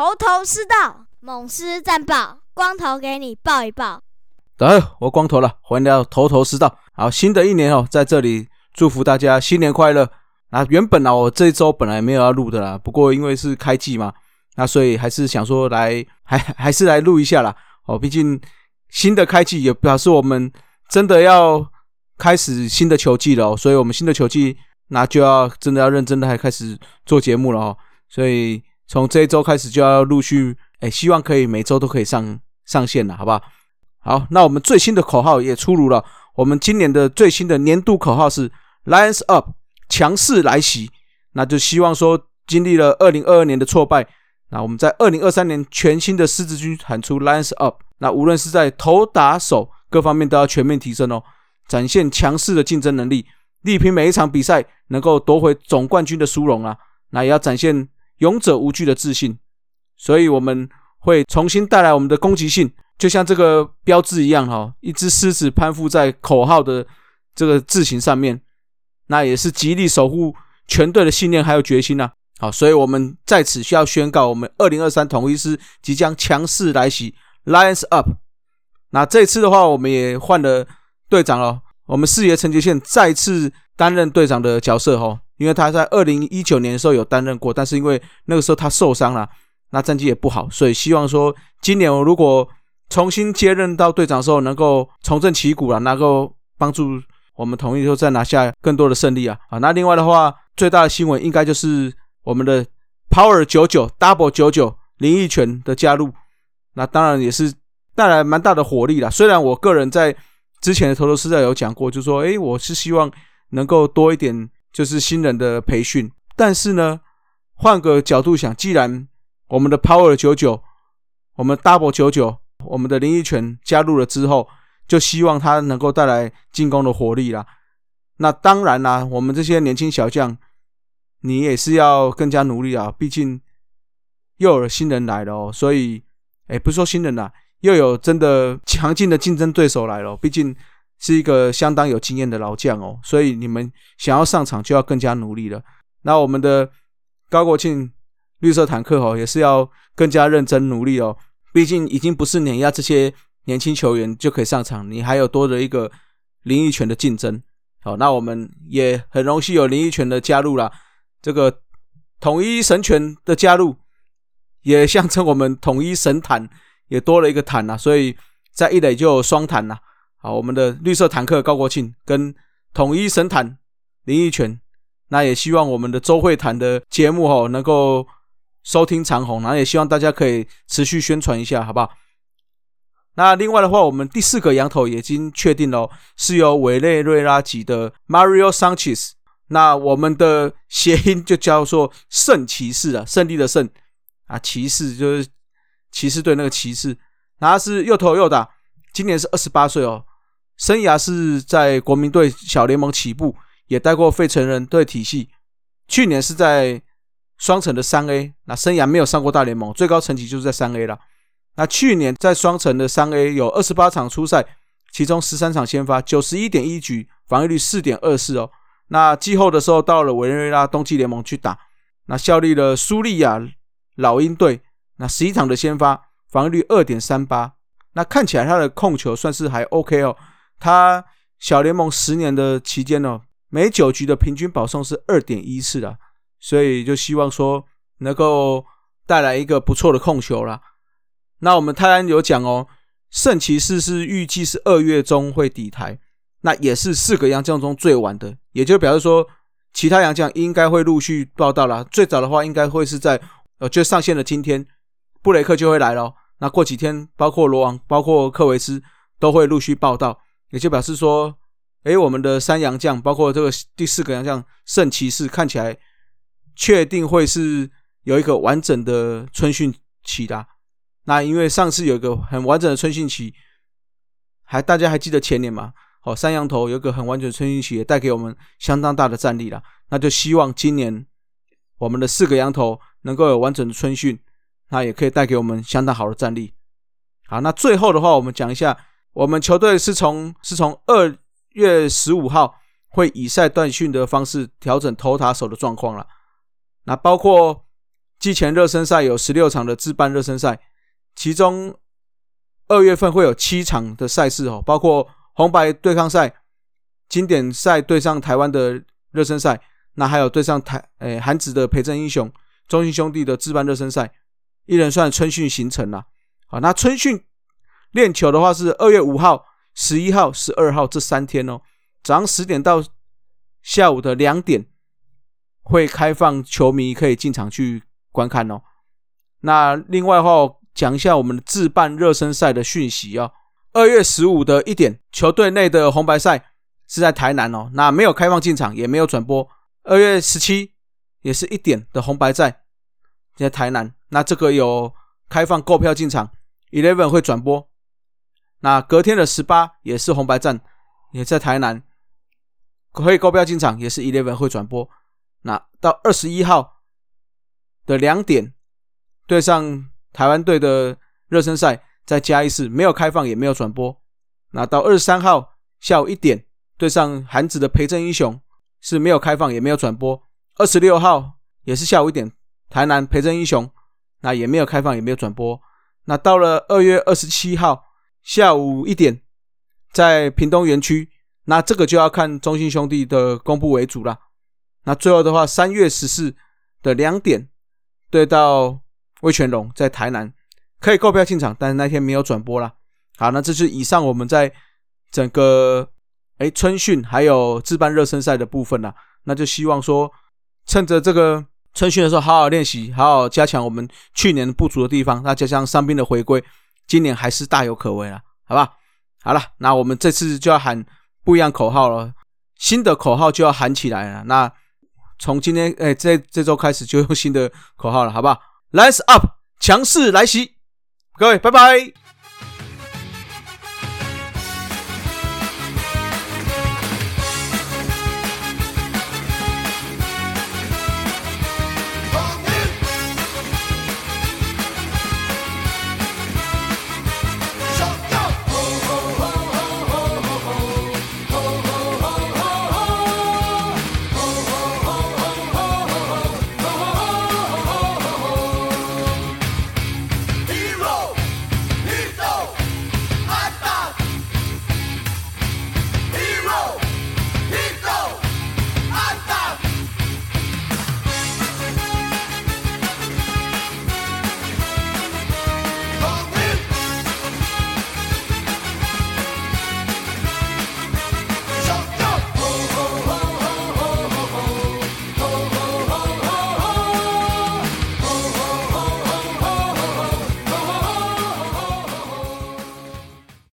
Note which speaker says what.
Speaker 1: 头头是道，猛狮战报，光头给你报一报。
Speaker 2: 大家好，我光头了，欢迎到头头是道。好，新的一年哦，在这里祝福大家新年快乐。啊，原本呢，我这一周本来没有要录的啦，不过因为是开季嘛，那所以还是想说来，还 还是来录一下啦。哦，毕竟新的开季也表示我们真的要开始新的球季了，所以我们新的球季那就要真的要认真的还开始做节目了哦。所以从这一周开始就要陆续，哎，希望可以每周都可以上上线了，好不好？好，那我们最新的口号也出炉了。我们今年的最新的年度口号是 “Lions Up”，强势来袭。那就希望说，经历了二零二二年的挫败，那我们在二零二三年全新的狮子军喊出 “Lions Up”。那无论是在投打手各方面都要全面提升哦，展现强势的竞争能力，力拼每一场比赛能够夺回总冠军的殊荣啊。那也要展现勇者无惧的自信。所以我们会重新带来我们的攻击性。就像这个标志一样，哈，一只狮子攀附在口号的这个字形上面，那也是极力守护全队的信念还有决心呐。好，所以我们在此需要宣告，我们二零二三统一师即将强势来袭，Lions Up。那这次的话，我们也换了队长了，我们四爷陈杰宪再次担任队长的角色，哈，因为他在二零一九年的时候有担任过，但是因为那个时候他受伤了，那战绩也不好，所以希望说今年我如果重新接任到队长的时候，能够重振旗鼓了，能够帮助我们统一后再拿下更多的胜利啊！啊，那另外的话，最大的新闻应该就是我们的 Power 九九 Double 九九林奕泉的加入，那当然也是带来蛮大的火力了。虽然我个人在之前的头头是在有讲过，就说，诶，我是希望能够多一点就是新人的培训，但是呢，换个角度想，既然我们的 Power 九九，我们 Double 九九。我们的林奕泉加入了之后，就希望他能够带来进攻的活力啦。那当然啦，我们这些年轻小将，你也是要更加努力啊。毕竟又有新人来了哦，所以，哎，不是说新人啦，又有真的强劲的竞争对手来了。毕竟是一个相当有经验的老将哦，所以你们想要上场就要更加努力了。那我们的高国庆绿色坦克哦，也是要更加认真努力哦。毕竟已经不是碾压这些年轻球员就可以上场，你还有多的一个林奕泉的竞争。好，那我们也很荣幸有林奕泉的加入啦。这个统一神拳的加入，也象征我们统一神坛也多了一个坛呐。所以在一垒就有双坛呐。好，我们的绿色坦克高国庆跟统一神坦林奕泉，那也希望我们的周会谈的节目哦能够。收听长虹，然后也希望大家可以持续宣传一下，好不好？那另外的话，我们第四个羊头已经确定了，是由委内瑞拉籍的 Mario Sanchez。那我们的谐音就叫做“圣骑士”啊，胜利的胜啊，骑士就是骑士队那个骑士。然后是又投又打，今年是二十八岁哦，生涯是在国民队小联盟起步，也带过费城人队体系。去年是在。双城的三 A，那生涯没有上过大联盟，最高成绩就是在三 A 了。那去年在双城的三 A 有二十八场出赛，其中十三场先发，九十一点一局，防御率四点二四哦。那季后的时候到了委内瑞拉冬季联盟去打，那效力了苏利亚老鹰队，那十一场的先发，防御率二点三八。那看起来他的控球算是还 OK 哦。他小联盟十年的期间呢，每九局的平均保送是二点一次的。所以就希望说能够带来一个不错的控球啦。那我们泰安有讲哦，圣骑士是预计是二月中会抵台，那也是四个洋将中最晚的，也就表示说其他洋将应该会陆续报道了。最早的话应该会是在呃就上线的今天，布雷克就会来了。那过几天，包括罗王、包括克维斯都会陆续报道，也就表示说，诶，我们的三洋将，包括这个第四个洋将圣骑士，看起来。确定会是有一个完整的春训期的。那因为上次有一个很完整的春训期，还大家还记得前年吗？好，三羊头有一个很完整的春训期，也带给我们相当大的战力了。那就希望今年我们的四个羊头能够有完整的春训，那也可以带给我们相当好的战力。好，那最后的话，我们讲一下，我们球队是从是从二月十五号会以赛断训的方式调整投塔手的状况了。那包括季前热身赛有十六场的自办热身赛，其中二月份会有七场的赛事哦，包括红白对抗赛、经典赛对上台湾的热身赛，那还有对上台诶韩子的陪正英雄、中信兄弟的自办热身赛，一人算春训行程了。好，那春训练球的话是二月五号、十一号、十二号这三天哦，早上十点到下午的两点会开放球迷可以进场去观看哦。那另外的话，讲一下我们的自办热身赛的讯息哦。二月十五的一点，球队内的红白赛是在台南哦，那没有开放进场，也没有转播。二月十七也是一点的红白赛在台南，那这个有开放购票进场，Eleven 会转播。那隔天的十八也是红白战，也在台南，可以高标进场，也是 Eleven 会转播。那到二十一号的两点对上台湾队的热身赛，在嘉义市没有开放，也没有转播。那到二十三号下午一点对上韩子的陪正英雄是没有开放，也没有转播。二十六号也是下午一点，台南陪正英雄那也没有开放，也没有转播。那到了二月二十七号。下午一点，在屏东园区，那这个就要看中信兄弟的公布为主了。那最后的话，三月十四的两点，对到魏全龙在台南可以购票进场，但是那天没有转播了。好，那这是以上我们在整个哎春训还有自办热身赛的部分了。那就希望说，趁着这个春训的时候，好好练习，好好加强我们去年不足的地方。那加上伤兵的回归。今年还是大有可为了，好吧？好了，那我们这次就要喊不一样口号了，新的口号就要喊起来了。那从今天哎，这这周开始就用新的口号了，好不好？Let's up，强势来袭！各位，拜拜。